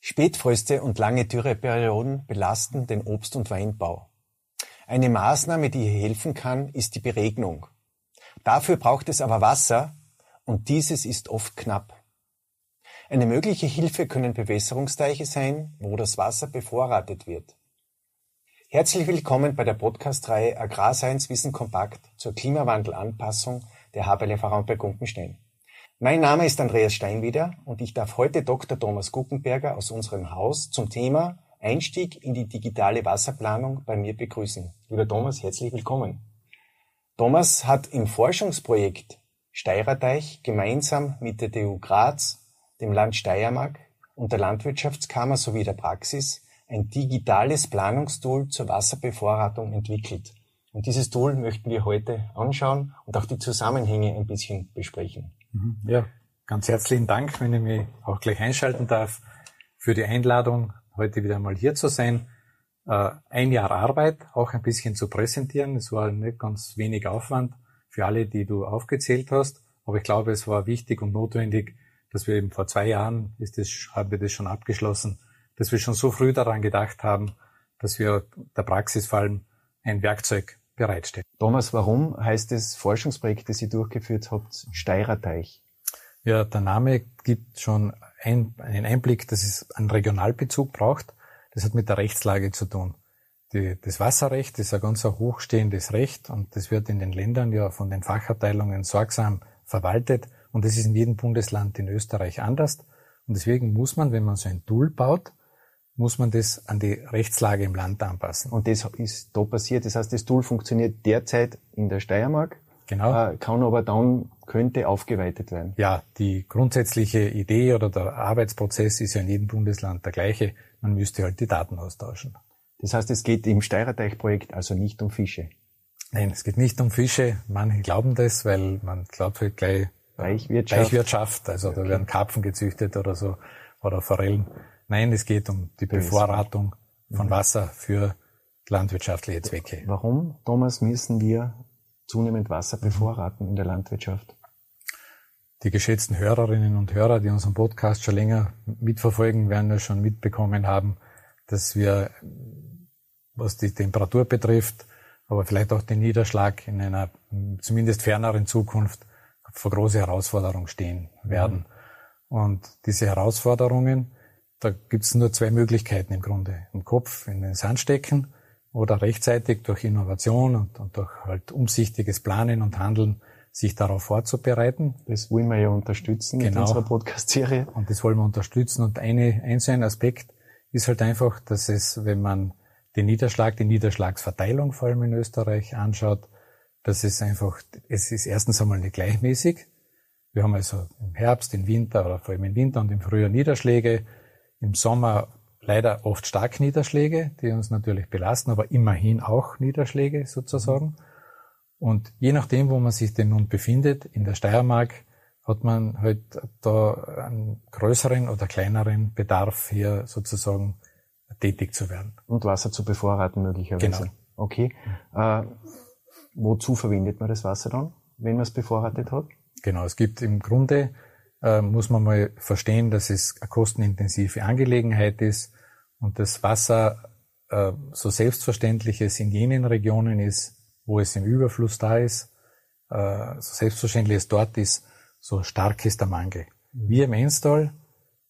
Spätfröste und lange Dürreperioden belasten den Obst- und Weinbau. Eine Maßnahme, die hier helfen kann, ist die Beregnung. Dafür braucht es aber Wasser und dieses ist oft knapp. Eine mögliche Hilfe können Bewässerungsteiche sein, wo das Wasser bevorratet wird. Herzlich willkommen bei der Podcast-Reihe Agrarscience Wissen Kompakt zur Klimawandelanpassung der Haberle bei Gumpenstein. Mein Name ist Andreas Steinwieder und ich darf heute Dr. Thomas Guckenberger aus unserem Haus zum Thema Einstieg in die digitale Wasserplanung bei mir begrüßen. Lieber Thomas, herzlich willkommen. Thomas hat im Forschungsprojekt Steirerteich gemeinsam mit der TU Graz, dem Land Steiermark und der Landwirtschaftskammer sowie der Praxis ein digitales Planungstool zur Wasserbevorratung entwickelt. Und dieses Tool möchten wir heute anschauen und auch die Zusammenhänge ein bisschen besprechen. Mhm. Ja, ganz herzlichen Dank, wenn ich mich auch gleich einschalten darf, für die Einladung, heute wieder mal hier zu sein. Äh, ein Jahr Arbeit, auch ein bisschen zu präsentieren. Es war nicht ganz wenig Aufwand für alle, die du aufgezählt hast. Aber ich glaube, es war wichtig und notwendig, dass wir eben vor zwei Jahren, ist das, haben wir das schon abgeschlossen, dass wir schon so früh daran gedacht haben, dass wir der Praxis vor allem ein Werkzeug bereitstellen. Thomas, warum heißt das Forschungsprojekt, das ihr durchgeführt habt, Steirerteich? Ja, der Name gibt schon ein, einen Einblick, dass es einen Regionalbezug braucht. Das hat mit der Rechtslage zu tun. Die, das Wasserrecht ist ein ganz hochstehendes Recht und das wird in den Ländern ja von den Fachabteilungen sorgsam verwaltet und das ist in jedem Bundesland in Österreich anders. Und deswegen muss man, wenn man so ein Tool baut, muss man das an die Rechtslage im Land anpassen. Und das ist da passiert. Das heißt, das Tool funktioniert derzeit in der Steiermark. Genau. Äh, kann aber dann, könnte aufgeweitet werden. Ja, die grundsätzliche Idee oder der Arbeitsprozess ist ja in jedem Bundesland der gleiche. Man müsste halt die Daten austauschen. Das heißt, es geht im Steirerteich-Projekt also nicht um Fische. Nein, es geht nicht um Fische. Manche glauben das, weil man glaubt halt gleich Reichwirtschaft. Reichwirtschaft. Also okay. da werden Karpfen gezüchtet oder so oder Forellen. Nein, es geht um die Bevorratung von. Wasser für landwirtschaftliche Zwecke. Warum, Thomas, müssen wir zunehmend Wasser bevorraten in der Landwirtschaft? Die geschätzten Hörerinnen und Hörer, die unseren Podcast schon länger mitverfolgen, werden ja schon mitbekommen haben, dass wir, was die Temperatur betrifft, aber vielleicht auch den Niederschlag in einer zumindest ferneren Zukunft vor große Herausforderungen stehen werden. Mhm. Und diese Herausforderungen da gibt's nur zwei Möglichkeiten im Grunde. Im Kopf in den Sand stecken oder rechtzeitig durch Innovation und, und durch halt umsichtiges Planen und Handeln sich darauf vorzubereiten. Das wollen wir ja unterstützen genau. mit unserer Podcast-Serie. Und das wollen wir unterstützen. Und eine, ein so ein Aspekt ist halt einfach, dass es, wenn man den Niederschlag, die Niederschlagsverteilung vor allem in Österreich anschaut, dass es einfach, es ist erstens einmal nicht gleichmäßig. Wir haben also im Herbst, im Winter oder vor allem im Winter und im Frühjahr Niederschläge im Sommer leider oft stark Niederschläge, die uns natürlich belasten, aber immerhin auch Niederschläge sozusagen. Und je nachdem, wo man sich denn nun befindet, in der Steiermark, hat man halt da einen größeren oder kleineren Bedarf, hier sozusagen tätig zu werden. Und Wasser zu bevorraten möglicherweise. Genau. Okay. Äh, wozu verwendet man das Wasser dann, wenn man es bevorratet hat? Genau, es gibt im Grunde äh, muss man mal verstehen, dass es eine kostenintensive Angelegenheit ist und das Wasser äh, so selbstverständlich es in jenen Regionen ist, wo es im Überfluss da ist, äh, so selbstverständlich es dort ist, so stark ist der Mangel. Wir im Enstal,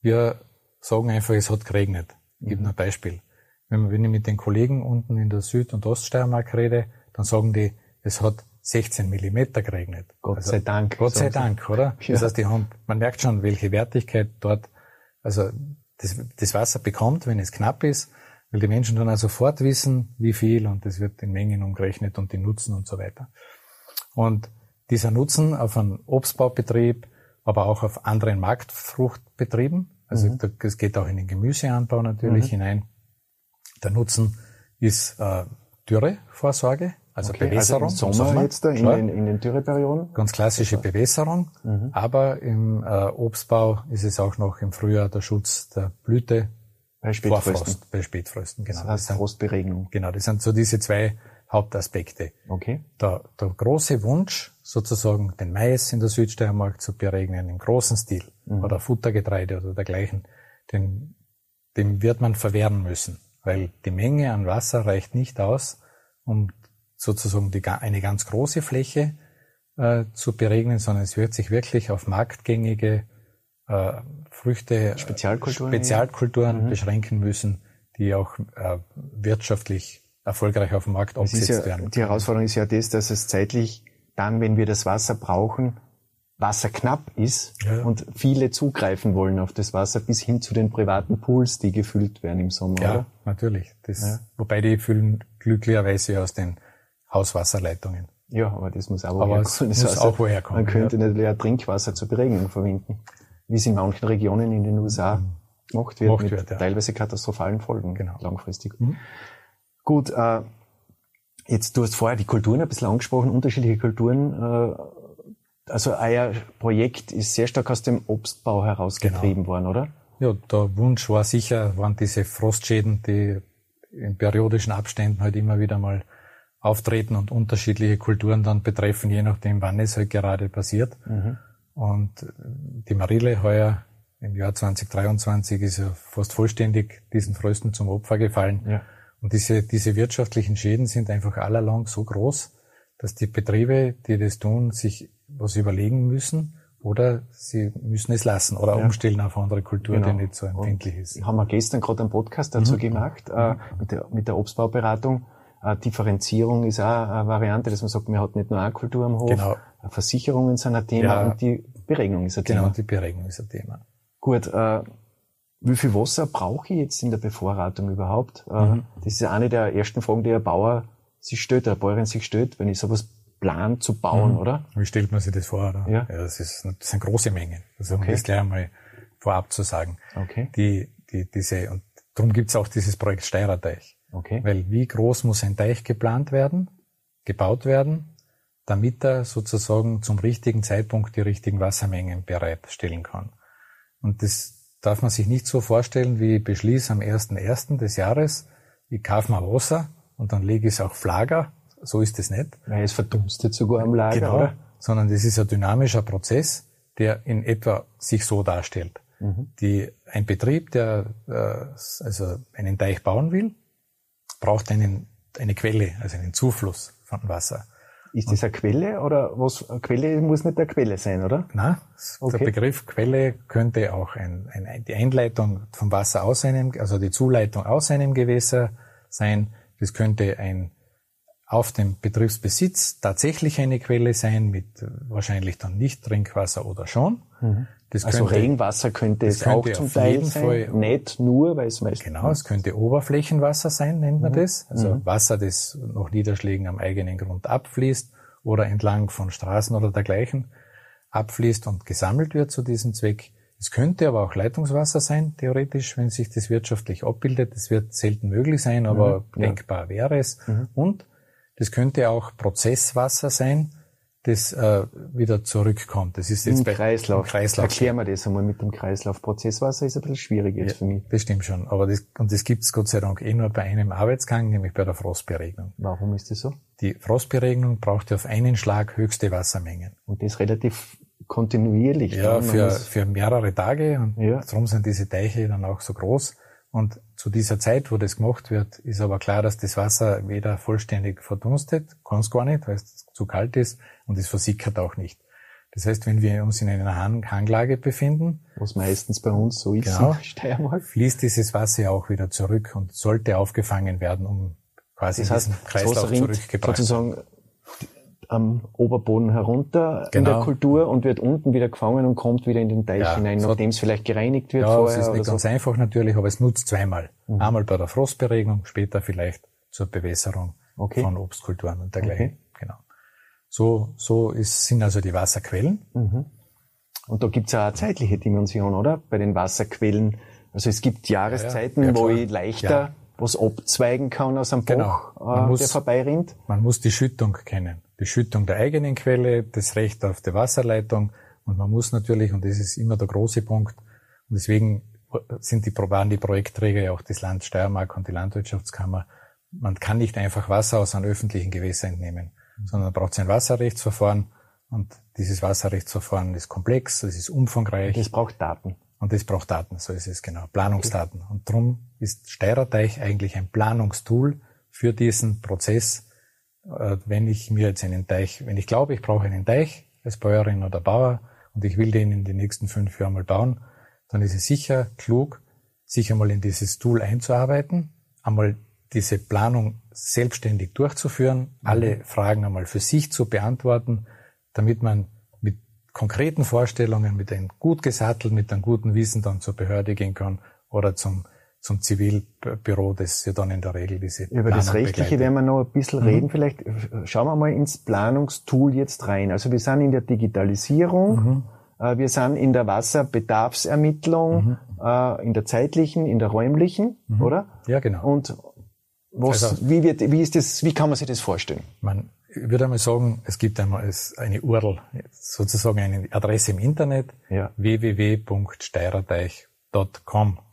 wir sagen einfach, es hat geregnet. Ich gebe mhm. ein Beispiel. Wenn, wenn ich mit den Kollegen unten in der Süd- und Oststeiermark rede, dann sagen die, es hat 16 Millimeter geregnet. Gott also, sei Dank. Gott sei Dank, oder? Ja. Das heißt, die haben, man merkt schon, welche Wertigkeit dort, also das, das Wasser bekommt, wenn es knapp ist, weil die Menschen dann auch sofort wissen, wie viel und das wird in Mengen umgerechnet und die Nutzen und so weiter. Und dieser Nutzen auf einen Obstbaubetrieb, aber auch auf anderen Marktfruchtbetrieben, also mhm. das geht auch in den Gemüseanbau natürlich mhm. hinein. Der Nutzen ist äh, Dürrevorsorge, also okay, Bewässerung. Also im Sommer, jetzt da in, den, in den Dürreperioden? Ganz klassische Bewässerung. Mhm. Aber im äh, Obstbau ist es auch noch im Frühjahr der Schutz der Blüte. Bei Spätfrösten. Vorfrost, bei Spätfrösten, genau. Das heißt das sind, Frostberegnung. Genau, das sind so diese zwei Hauptaspekte. Okay. Der, der große Wunsch, sozusagen den Mais in der Südsteiermark zu beregnen, im großen Stil, mhm. oder Futtergetreide oder dergleichen, den, dem wird man verwehren müssen, weil die Menge an Wasser reicht nicht aus, um sozusagen die, eine ganz große Fläche äh, zu beregnen, sondern es wird sich wirklich auf marktgängige äh, Früchte, Spezialkulturen, Spezialkulturen mhm. beschränken müssen, die auch äh, wirtschaftlich erfolgreich auf dem Markt umgesetzt ja, werden. Die Herausforderung ist ja das, dass es zeitlich dann, wenn wir das Wasser brauchen, Wasser knapp ist ja. und viele zugreifen wollen auf das Wasser bis hin zu den privaten Pools, die gefüllt werden im Sommer. Ja, oder? natürlich. Das, ja. Wobei die füllen glücklicherweise aus den Hauswasserleitungen. Ja, aber das muss auch woher kommen. Das muss auch woher kommen. Man könnte ja. natürlich auch Trinkwasser zur Beregnung verwenden, wie es in manchen Regionen in den USA mhm. gemacht wird, gemacht mit wird, ja. teilweise katastrophalen Folgen genau. langfristig. Mhm. Gut, äh, jetzt du hast vorher die Kulturen ein bisschen angesprochen, unterschiedliche Kulturen. Äh, also euer Projekt ist sehr stark aus dem Obstbau herausgetrieben genau. worden, oder? Ja, der Wunsch war sicher, waren diese Frostschäden, die in periodischen Abständen halt immer wieder mal auftreten und unterschiedliche Kulturen dann betreffen, je nachdem, wann es halt gerade passiert. Mhm. Und die Marille heuer im Jahr 2023 ist ja fast vollständig diesen Frösten zum Opfer gefallen. Ja. Und diese, diese wirtschaftlichen Schäden sind einfach allerlang so groß, dass die Betriebe, die das tun, sich was überlegen müssen oder sie müssen es lassen oder ja. umstellen auf andere Kultur, genau. die nicht so empfindlich ist. Und haben wir gestern gerade einen Podcast dazu mhm. gemacht, äh, mit, der, mit der Obstbauberatung. Äh, Differenzierung ist auch eine Variante, dass man sagt, man hat nicht nur eine Kultur am Hof, genau. Versicherungen sind ein Thema ja. und die Beregnung ist ein genau, Thema. Genau, die Beregnung ist ein Thema. Gut, äh, wie viel Wasser brauche ich jetzt in der Bevorratung überhaupt? Äh, mhm. Das ist eine der ersten Fragen, die ein Bauer sich stellt, der Bäuerin sich stellt, wenn ich sowas plan zu bauen, mhm. oder? Wie stellt man sich das vor? Oder? Ja. ja das, ist, das sind große Mengen. Also okay. um das gleich einmal vorab zu sagen. Okay. Die, die, diese, und darum gibt's auch dieses Projekt Steirerteich. Okay. Weil wie groß muss ein Teich geplant werden, gebaut werden, damit er sozusagen zum richtigen Zeitpunkt die richtigen Wassermengen bereitstellen kann. Und das darf man sich nicht so vorstellen, wie beschließ am 1.1. des Jahres, ich kaufe mal Wasser und dann lege ich es auf Lager. So ist es nicht. Weil es verdunstet sogar am Lager, genau, oder? Sondern das ist ein dynamischer Prozess, der in etwa sich so darstellt. Mhm. Die, ein Betrieb, der äh, also einen Teich bauen will, braucht einen, eine Quelle, also einen Zufluss von Wasser. Ist das eine Quelle oder was? Eine Quelle muss nicht eine Quelle sein, oder? Nein, okay. der Begriff Quelle könnte auch ein, ein, die Einleitung vom Wasser aus einem, also die Zuleitung aus einem Gewässer sein. Das könnte ein auf dem Betriebsbesitz tatsächlich eine Quelle sein mit wahrscheinlich dann nicht Trinkwasser oder schon. Mhm. Das also könnte, Regenwasser könnte es könnte auch zum Teil sein, Fall, nicht nur, weil es meistens... Genau, es könnte Oberflächenwasser sein, nennt man mhm. das. Also mhm. Wasser, das nach Niederschlägen am eigenen Grund abfließt oder entlang von Straßen oder dergleichen abfließt und gesammelt wird zu diesem Zweck. Es könnte aber auch Leitungswasser sein, theoretisch, wenn sich das wirtschaftlich abbildet. Das wird selten möglich sein, aber mhm. denkbar wäre es. Mhm. Und das könnte auch Prozesswasser sein, das äh, wieder zurückkommt. Das ist jetzt Im bei, Kreislauf. Im Kreislauf. Erklär mir das einmal mit dem Kreislauf. Prozesswasser ist ein bisschen schwierig jetzt ja, für mich. Das stimmt schon. Aber das, und das gibt's Gott sei Dank eh nur bei einem Arbeitsgang, nämlich bei der Frostberegnung. Warum ist das so? Die Frostberegnung braucht ja auf einen Schlag höchste Wassermengen. Und das relativ kontinuierlich. Ja, für, für mehrere Tage. Und ja. darum sind diese Teiche dann auch so groß. Und zu dieser Zeit, wo das gemacht wird, ist aber klar, dass das Wasser weder vollständig verdunstet, kann es gar nicht, weil es zu kalt ist, und es versickert auch nicht. Das heißt, wenn wir uns in einer Hang Hanglage befinden, was meistens bei uns so ist, genau, fließt dieses Wasser auch wieder zurück und sollte aufgefangen werden, um quasi das heißt, diesen Kreislauf zurückgebracht. Sozusagen am Oberboden herunter genau. in der genau. Kultur und wird unten wieder gefangen und kommt wieder in den Teich ja, hinein, nachdem es vielleicht gereinigt wird ja, vorher. Ja, es ist nicht ganz so. einfach natürlich, aber es nutzt zweimal. Mhm. Einmal bei der Frostberegnung, später vielleicht zur Bewässerung okay. von Obstkulturen und dergleichen. Okay. Genau. So, so ist, sind also die Wasserquellen. Mhm. Und da gibt's ja eine zeitliche Dimension, oder? Bei den Wasserquellen. Also es gibt Jahreszeiten, ja, wo ich leichter was abzweigen kann aus einem genau. Bach, äh, muss, der vorbeirinnt. Man muss die Schüttung kennen. Die Schüttung der eigenen Quelle, das Recht auf die Wasserleitung und man muss natürlich, und das ist immer der große Punkt, und deswegen sind die, waren die Projektträger ja auch das Land Steiermark und die Landwirtschaftskammer, man kann nicht einfach Wasser aus einem öffentlichen Gewässer entnehmen, sondern man braucht ein Wasserrechtsverfahren und dieses Wasserrechtsverfahren ist komplex, es ist umfangreich. Das braucht Daten. Und das braucht Daten, so ist es genau, Planungsdaten. Okay. Und darum ist Steirerteich eigentlich ein Planungstool für diesen Prozess. Äh, wenn ich mir jetzt einen Teich, wenn ich glaube, ich brauche einen Teich als Bäuerin oder Bauer und ich will den in den nächsten fünf Jahren mal bauen, dann ist es sicher klug, sich einmal in dieses Tool einzuarbeiten, einmal diese Planung selbstständig durchzuführen, mhm. alle Fragen einmal für sich zu beantworten, damit man mit konkreten Vorstellungen, mit einem gut gesattelt, mit einem guten Wissen dann zur Behörde gehen kann oder zum zum Zivilbüro, das ja dann in der Regel diese Über Planung das Rechtliche begleitet. werden wir noch ein bisschen mhm. reden. Vielleicht schauen wir mal ins Planungstool jetzt rein. Also wir sind in der Digitalisierung. Mhm. Äh, wir sind in der Wasserbedarfsermittlung, mhm. Äh, in der zeitlichen, in der räumlichen, mhm. oder? Ja, genau. Und was, also, wie, wird, wie, ist das, wie kann man sich das vorstellen? Man würde einmal sagen, es gibt einmal eine URL, sozusagen eine Adresse im Internet, ja. www.steirerteich.com.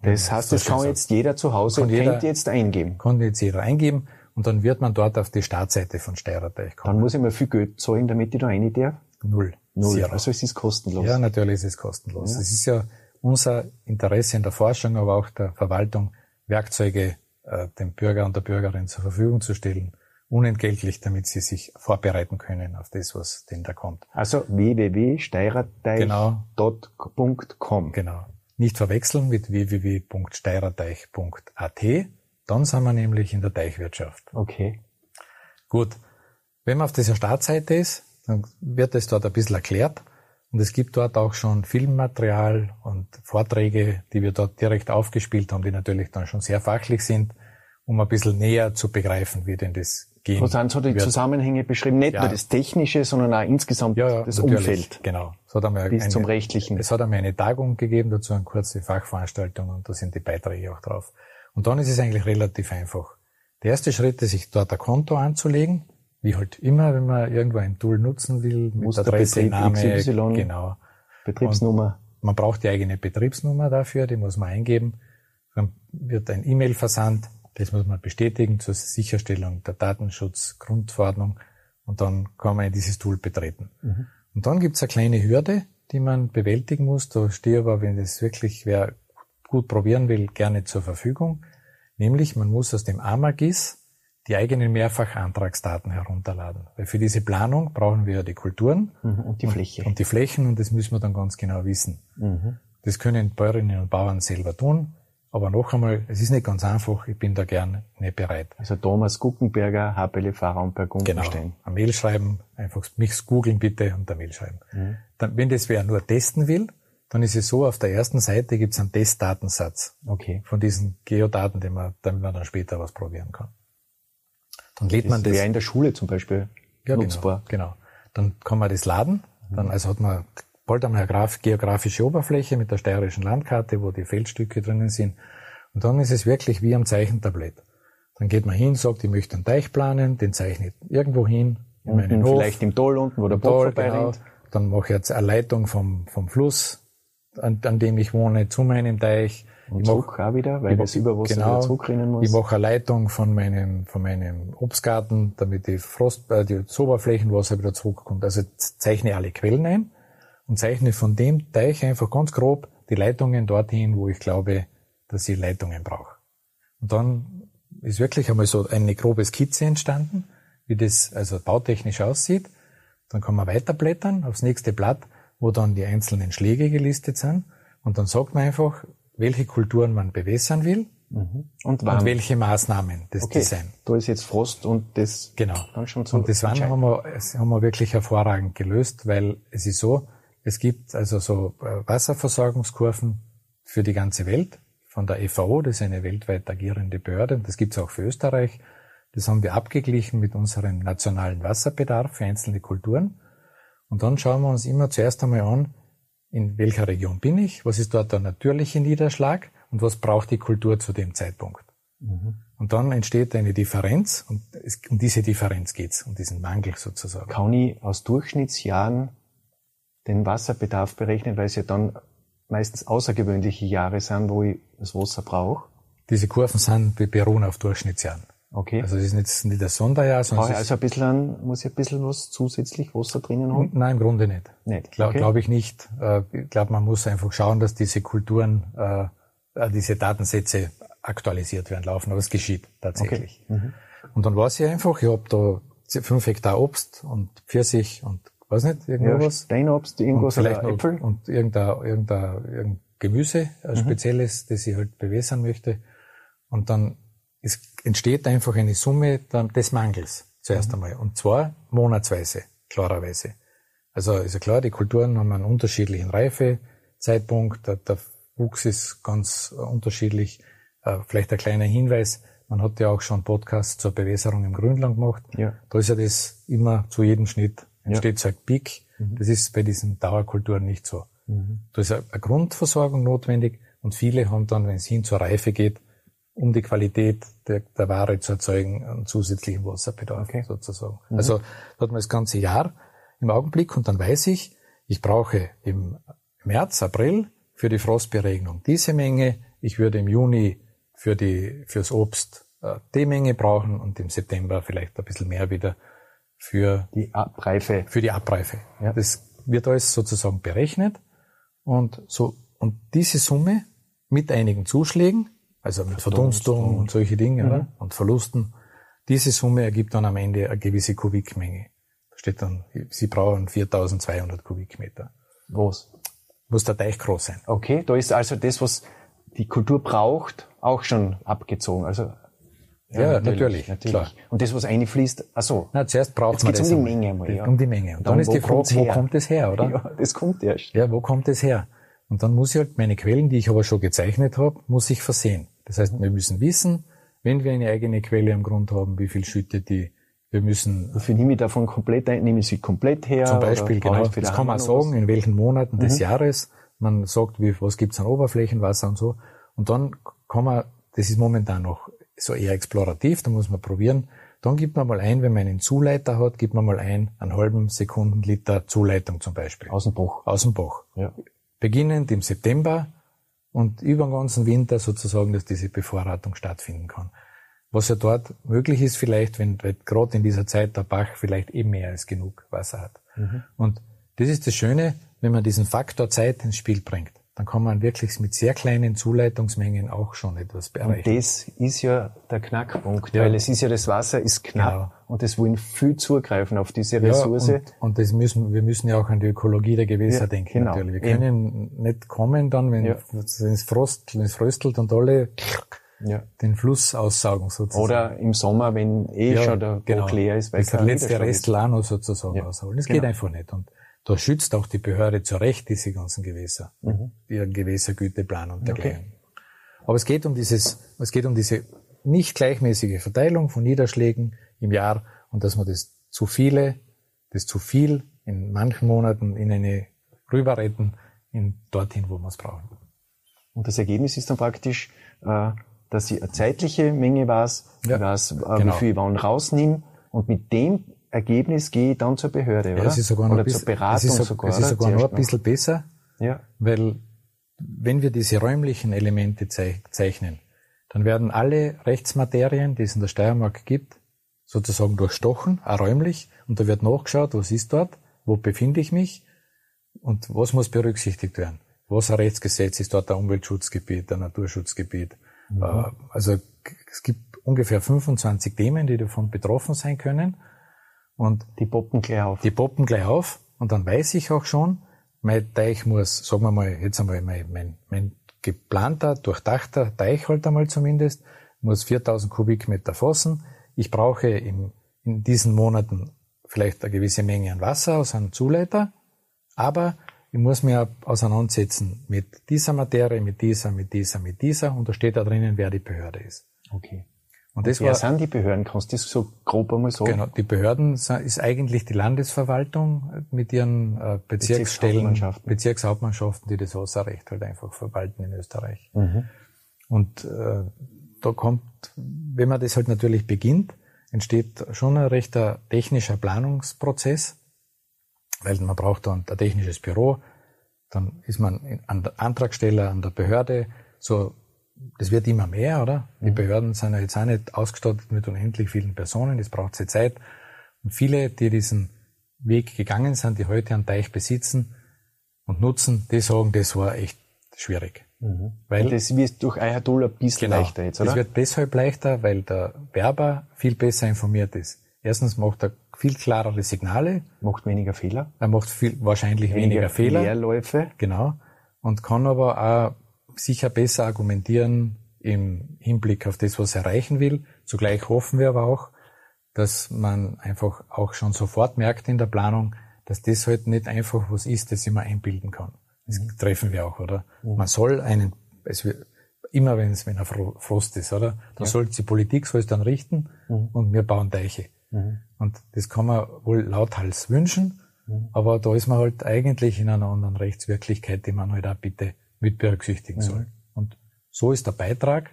Das heißt, das, das kann jetzt jeder zu Hause kann jeder, jetzt eingeben. Kann jetzt jeder eingeben und dann wird man dort auf die Startseite von Steirerteich kommen. Dann muss ich mal viel Geld zahlen, damit ich da rein darf? Null. Null. Zero. Also es ist kostenlos. Ja, natürlich ist es kostenlos. Ja. Es ist ja unser Interesse in der Forschung, aber auch der Verwaltung, Werkzeuge äh, dem Bürger und der Bürgerin zur Verfügung zu stellen, unentgeltlich, damit sie sich vorbereiten können auf das, was denn da kommt. Also www.steirerteich.com. Genau. genau. Nicht verwechseln mit www.steirerteich.at. Dann sind wir nämlich in der Teichwirtschaft. Okay. Gut. Wenn man auf dieser Startseite ist, dann wird es dort ein bisschen erklärt. Und es gibt dort auch schon Filmmaterial und Vorträge, die wir dort direkt aufgespielt haben, die natürlich dann schon sehr fachlich sind, um ein bisschen näher zu begreifen, wie denn das geht. Wo sind so die wird. Zusammenhänge beschrieben? Nicht ja. nur das Technische, sondern auch insgesamt ja, ja, das Umfeld. Genau. Es hat einmal bis eine, zum Rechtlichen. Es hat einmal eine Tagung gegeben, dazu eine kurze Fachveranstaltung und da sind die Beiträge auch drauf. Und dann ist es eigentlich relativ einfach. Der erste Schritt ist, sich dort ein Konto anzulegen wie halt immer, wenn man irgendwo ein Tool nutzen will, mit Muss Adresse, Name, XY, genau. Betriebsnummer. Und man braucht die eigene Betriebsnummer dafür, die muss man eingeben. Dann wird ein E-Mail versandt, das muss man bestätigen zur Sicherstellung der Datenschutzgrundverordnung und dann kann man in dieses Tool betreten. Mhm. Und dann gibt's eine kleine Hürde, die man bewältigen muss. Da stehe aber, wenn das wirklich wer gut probieren will, gerne zur Verfügung. Nämlich, man muss aus dem AMAGIS die eigenen Mehrfachantragsdaten herunterladen. Weil für diese Planung brauchen wir die Kulturen mhm, und die Fläche. Und die Flächen und das müssen wir dann ganz genau wissen. Mhm. Das können Bäuerinnen und Bauern selber tun. Aber noch einmal, es ist nicht ganz einfach, ich bin da gern nicht bereit. Also Thomas Guckenberger, HPLV Raumberg Genau, ein Mail schreiben, einfach mich googeln bitte und ein Mail schreiben. Mhm. Dann, wenn das wer nur testen will, dann ist es so, auf der ersten Seite gibt es einen Testdatensatz. Okay. Von diesen Geodaten, die man, damit man dann später was probieren kann. Dann lädt das man das. Wäre in der Schule zum Beispiel ja, genau, nutzbar. Genau, genau. Dann kann man das laden. Dann also hat man bald einmal eine geografische Oberfläche mit der steirischen Landkarte, wo die Feldstücke drinnen sind. Und dann ist es wirklich wie am Zeichentablett. Dann geht man hin, sagt, ich möchte einen Teich planen, den zeichne ich irgendwo hin, in meinen Hof. Vielleicht im Toll unten, wo der Boot vorbei genau. Dann mache ich jetzt eine Leitung vom, vom Fluss, an, an dem ich wohne, zu meinem Teich. Und ich zurück mach, auch wieder, weil das Überwasser genau, wieder zurückrennen muss. Ich mache eine Leitung von meinem, von meinem Obstgarten, damit die Frost, äh, die Oberflächenwasser wieder zurückkommt. Also zeichne alle Quellen ein und zeichne von dem Teich einfach ganz grob die Leitungen dorthin, wo ich glaube, dass ich Leitungen brauche. Und dann ist wirklich einmal so eine grobe Skizze entstanden, wie das also bautechnisch aussieht. Dann kann man weiterblättern aufs nächste Blatt, wo dann die einzelnen Schläge gelistet sind. Und dann sagt man einfach, welche Kulturen man bewässern will mhm. und, und welche Maßnahmen das okay. Design. Da ist jetzt Frost und das genau. dann schon zu Und das Wann haben wir, das haben wir wirklich hervorragend gelöst, weil es ist so, es gibt also so äh, Wasserversorgungskurven für die ganze Welt von der FAO, das ist eine weltweit agierende Behörde und das gibt es auch für Österreich. Das haben wir abgeglichen mit unserem nationalen Wasserbedarf für einzelne Kulturen. Und dann schauen wir uns immer zuerst einmal an, in welcher Region bin ich, was ist dort der natürliche Niederschlag und was braucht die Kultur zu dem Zeitpunkt. Mhm. Und dann entsteht eine Differenz und es, um diese Differenz geht's, um diesen Mangel sozusagen. Kann ich aus Durchschnittsjahren den Wasserbedarf berechnen, weil es ja dann meistens außergewöhnliche Jahre sind, wo ich das Wasser brauche? Diese Kurven sind, beruhen auf Durchschnittsjahren. Okay. Also es ist nicht, nicht ein Sonderjahr, sondern Brauche ich es also ein bisschen, muss ich ein bisschen was zusätzlich Wasser drinnen haben? nein, im Grunde nicht. Nicht. Glaube Okay. glaub ich nicht. Äh, Ich glaube, man muss einfach schauen, dass diese Kulturen, äh, äh, diese Datensätze aktualisiert werden, laufen. Aber es geschieht tatsächlich. Mhm. Und dann weiß ich einfach, ich habe da fünf Hektar Obst und Pfirsich und weiß nicht, Ja, irgendwas. Steinobst, und irgendwas vielleicht oder noch, Äpfel. und irgendein, irgendein, irgendein Gemüse, ein Mhm. spezielles, das ich halt bewässern möchte. Und dann es entsteht einfach eine Summe des Mangels zuerst Mhm. einmal. Und zwar monatsweise, klarerweise. Also ist ja klar, die Kulturen haben einen unterschiedlichen Reifezeitpunkt, der, der Wuchs ist ganz unterschiedlich. Äh, vielleicht ein kleiner Hinweis, man hat ja auch schon Podcasts zur Bewässerung im Grünland gemacht. Ja. Da ist ja das immer zu jedem Schnitt entsteht so ein Peak. Das ist bei diesen Dauerkulturen nicht so. Da ist eine Grundversorgung notwendig und viele haben dann, wenn es hin zur Reife geht, um die Qualität der, der Ware zu erzeugen, einen zusätzlichen Wasserbedarf Okay. sozusagen. Also da hat man das ganze Jahr im Augenblick und dann weiß ich, ich brauche im März, April für die Frostberegnung diese Menge, ich würde im Juni für die, fürs Obst äh, die Menge brauchen und im September vielleicht ein bisschen mehr wieder für Die Abreife. für die Abreife. Ja. Das wird alles sozusagen berechnet und so und diese Summe mit einigen Zuschlägen, also mit Verdunstung und solche Dinge oder? und Verlusten, diese Summe ergibt dann am Ende eine gewisse Kubikmenge. Da steht dann, Sie brauchen 4200 Kubikmeter. Was? Muss der Teich groß sein. Okay, da ist also das, was die Kultur braucht, auch schon abgezogen. Also Ja, natürlich, klar. Und das, was einfließt, ach so. Na, zuerst braucht Jetzt man geht's das um die. Menge einmal, ja. Um die Menge. Und dann, dann, ist die Frage, wo kommt es her, oder? Ja, das kommt erst. Ja, wo kommt es her? Und dann muss ich halt meine Quellen, die ich aber schon gezeichnet habe, muss ich versehen. Das heißt, wir müssen wissen, wenn wir eine eigene Quelle am Grund haben, wie viel schüttet die. Wir müssen Dafür nehme ich davon komplett ein, nehme ich sie komplett her. zum Beispiel, genau, das kann man sagen, in welchen Monaten Mhm. des Jahres. Man sagt, wie, was gibt's an Oberflächenwasser und so. Und dann kann man, das ist momentan noch so eher explorativ, da muss man probieren. Dann gibt man mal ein, wenn man einen Zuleiter hat, gibt man mal ein, einen halben Sekundenliter Zuleitung zum Beispiel. Aus dem Bach. Aus dem Bach. Ja. beginnend im September und über den ganzen Winter sozusagen, dass diese Bevorratung stattfinden kann. Was ja dort möglich ist vielleicht, wenn gerade in dieser Zeit der Bach vielleicht eben mehr als genug Wasser hat. Und das ist das Schöne, wenn man diesen Faktor Zeit ins Spiel bringt, dann kann man wirklich mit sehr kleinen Zuleitungsmengen auch schon etwas Und erreichen. das ist ja der Knackpunkt, Ja. weil es ist ja, das Wasser ist knapp Genau. und es wollen viel zugreifen auf diese Ja, Ressource. und, und das müssen, wir müssen ja auch an die Ökologie der Gewässer Ja, denken, genau. natürlich. Wir Ja. können nicht kommen dann, wenn, Ja. es frost, wenn es fröstelt und alle ja. den Fluss aussaugen sozusagen. Oder im Sommer, wenn eh Ja, schon der genau. Leer ist, weil das der letzte Rest. Lano sozusagen Ja, ausholen. Das genau. geht einfach nicht. Und da schützt auch die Behörde zu Recht diese ganzen Gewässer, Mhm. ihren Gewässergüteplan und dergleichen. Aber es geht um dieses, es geht um diese nicht gleichmäßige Verteilung von Niederschlägen im Jahr und dass man das zu viele, das zu viel in manchen Monaten in eine rüber retten, in dorthin, wo man es braucht. Und das Ergebnis ist dann praktisch, äh, dass ich eine zeitliche Menge weiß, Ja, weiß, äh, genau. wie viel ich wann rausnehme und mit dem Ergebnis gehe ich dann zur Behörde, oder? Ja, es ist sogar noch oder ein bisschen, zur Beratung es ist, so- sogar, es ist sogar noch ein bisschen besser, Ja, Weil wenn wir diese räumlichen Elemente zei- zeichnen, dann werden alle Rechtsmaterien, die es in der Steiermark gibt, sozusagen durchstochen, auch räumlich, und da wird nachgeschaut, was ist dort, wo befinde ich mich und was muss berücksichtigt werden. Was ein Rechtsgesetz ist dort ein Umweltschutzgebiet, ein Naturschutzgebiet. Äh, Also es gibt ungefähr 25 Themen, die davon betroffen sein können. Und die poppen gleich auf. die poppen gleich auf und dann weiß ich auch schon, mein Teich muss, sagen wir mal, jetzt einmal mein, mein, mein geplanter, durchdachter Teich halt einmal zumindest, muss 4000 Kubikmeter fassen. Ich brauche im, in diesen Monaten vielleicht eine gewisse Menge an Wasser aus einem Zuleiter, aber ich muss mir auseinandersetzen mit dieser Materie, mit dieser, mit dieser, mit dieser und da steht da drinnen, wer die Behörde ist. Okay. Und das Wer war, sind die Behörden? Kannst du das so grob einmal sagen? Genau, die Behörden sa- ist eigentlich die Landesverwaltung mit ihren äh, Bezirksstellen, Bezirkshauptmannschaften. Bezirkshauptmannschaften, die das Wasserrecht halt einfach verwalten in Österreich. Mhm. Und äh, da kommt, wenn man das halt natürlich beginnt, entsteht schon ein rechter technischer Planungsprozess, weil man braucht dann ein technisches Büro, dann ist man an der Antragsteller an der Behörde, so das wird immer mehr, oder? Die Behörden sind ja jetzt auch nicht ausgestattet mit unendlich vielen Personen, das braucht sehr Zeit. Und viele, die diesen Weg gegangen sind, die heute einen Teich besitzen und nutzen, die sagen, das war echt schwierig. Mhm. Weil und das wird durch Tool ein bisschen genau, leichter jetzt, oder? Das wird deshalb leichter, weil der Werber viel besser informiert ist. Erstens macht er viel klarere Signale. Macht weniger Fehler. Er macht viel, wahrscheinlich weniger, weniger Fehler. Leerläufe. Genau. Und kann aber auch sicher besser argumentieren im Hinblick auf das, was er erreichen will. Zugleich hoffen wir aber auch, dass man einfach auch schon sofort merkt in der Planung, dass das halt nicht einfach was ist, das ich mir einbilden kann. Das mhm. treffen wir auch, oder? Mhm. Man soll einen, es wird, immer wenn es, wenn er Frost ist, oder? Dann ja. soll die Politik soll es dann richten mhm. und wir bauen Deiche. Mhm. Und das kann man wohl lauthals wünschen, mhm. aber da ist man halt eigentlich in einer anderen Rechtswirklichkeit, die man halt auch bitte mit berücksichtigen soll. Und so ist der Beitrag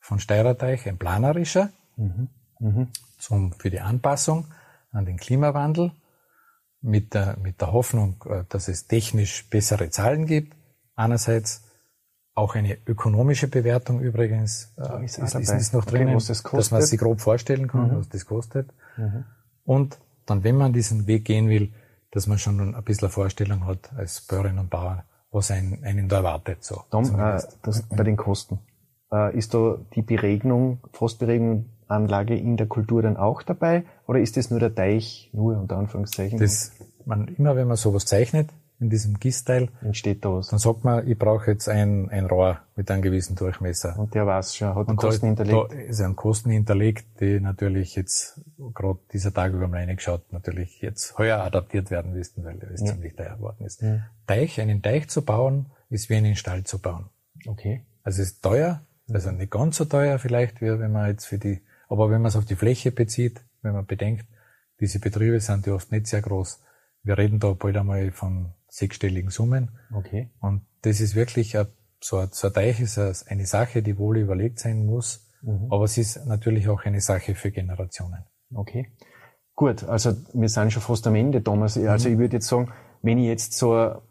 von Steirerteich ein planerischer mhm. Mhm. Zum, für die Anpassung an den Klimawandel mit der, mit der Hoffnung, äh, dass es technisch bessere Zahlen gibt. Einerseits auch eine ökonomische Bewertung übrigens äh, ist, ist, ist, ist noch okay, drinnen, das dass man sich grob vorstellen kann, mhm. was das kostet. Mhm. Und dann, wenn man diesen Weg gehen will, dass man schon ein bisschen eine Vorstellung hat als Bäuerin und Bauer, was einen, einen da erwartet. So, Tom, äh, das, bei den Kosten. Äh, ist da die Beregnung, Frostberegnungsanlage in der Kultur dann auch dabei? Oder ist das nur der Teich, nur unter Anführungszeichen? Das, man, immer wenn man sowas zeichnet, in diesem Gießteil, entsteht da was. Dann sagt man, ich brauche jetzt ein, ein Rohr mit einem gewissen Durchmesser. Und der weiß schon, hat und Kosten da, hinterlegt. Da ist ein Kosten hinterlegt, die natürlich jetzt gerade dieser Tag über mal reingeschaut, natürlich jetzt heuer adaptiert werden müssten, weil es ja. ziemlich teuer geworden ist. Ja. Teich, einen Teich zu bauen, ist wie einen Stall zu bauen. Okay. Also es ist teuer, also nicht ganz so teuer vielleicht, wie wenn man jetzt für die, aber wenn man es auf die Fläche bezieht, wenn man bedenkt, diese Betriebe sind ja oft nicht sehr groß. Wir reden da bald einmal von sechsstelligen Summen. Okay. Und das ist wirklich ein, so, ein, so ein Teich ist eine Sache, die wohl überlegt sein muss. Mhm. Aber es ist natürlich auch eine Sache für Generationen. Okay. Gut, also wir sind schon fast am Ende, Thomas. Also mhm. ich würde jetzt sagen, wenn ich jetzt so,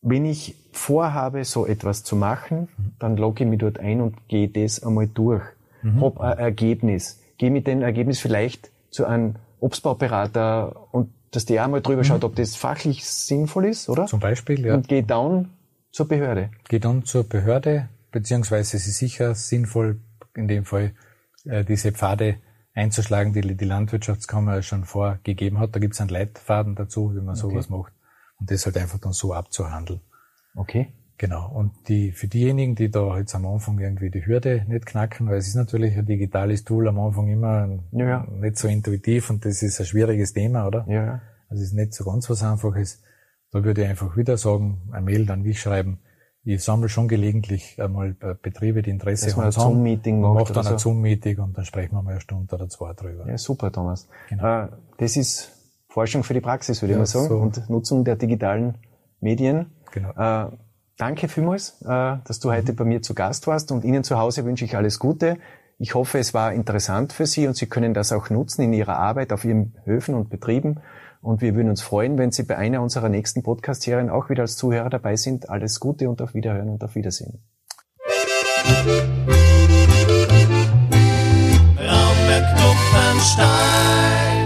wenn ich vorhabe, so etwas zu machen, mhm. dann logge ich mich dort ein und gehe das einmal durch. Mhm. Hab ein Ergebnis. Gehe mit dem Ergebnis vielleicht zu einem Obstbauberater und dass der auch mal drüber mhm. schaut, ob das fachlich sinnvoll ist, oder? Zum Beispiel, ja. Und geht dann zur Behörde. Geht dann zur Behörde, beziehungsweise es ist sicher sinnvoll, in dem Fall äh, diese Pfade einzuschlagen, die die Landwirtschaftskammer schon vorgegeben hat. Da gibt es einen Leitfaden dazu, wie man okay. sowas macht. Und das halt einfach dann so abzuhandeln. Okay. Genau. Und die, für diejenigen, die da jetzt am Anfang irgendwie die Hürde nicht knacken, weil es ist natürlich ein digitales Tool am Anfang immer ja. nicht so intuitiv und das ist ein schwieriges Thema, oder? Ja. Also es ist nicht so ganz was Einfaches. Da würde ich einfach wieder sagen, ein Mail an mich schreiben. Ich sammle schon gelegentlich einmal Betriebe, die Interesse Dass haben. Dass man ein Zoom-Meeting macht. Macht dann so. ein Zoom-Meeting und dann sprechen wir mal eine Stunde oder zwei drüber. Ja, super, Thomas. Genau. Äh, das ist Forschung für die Praxis, würde ja, ich mal sagen, so. und Nutzung der digitalen Medien. Genau. Äh, Danke vielmals, äh, dass du heute bei mir zu Gast warst und Ihnen zu Hause wünsche ich alles Gute. Ich hoffe, es war interessant für Sie und Sie können das auch nutzen in Ihrer Arbeit auf Ihren Höfen und Betrieben. Und wir würden uns freuen, wenn Sie bei einer unserer nächsten Podcast-Serien auch wieder als Zuhörer dabei sind. Alles Gute und auf Wiederhören und auf Wiedersehen. Raumberg Kupfenstein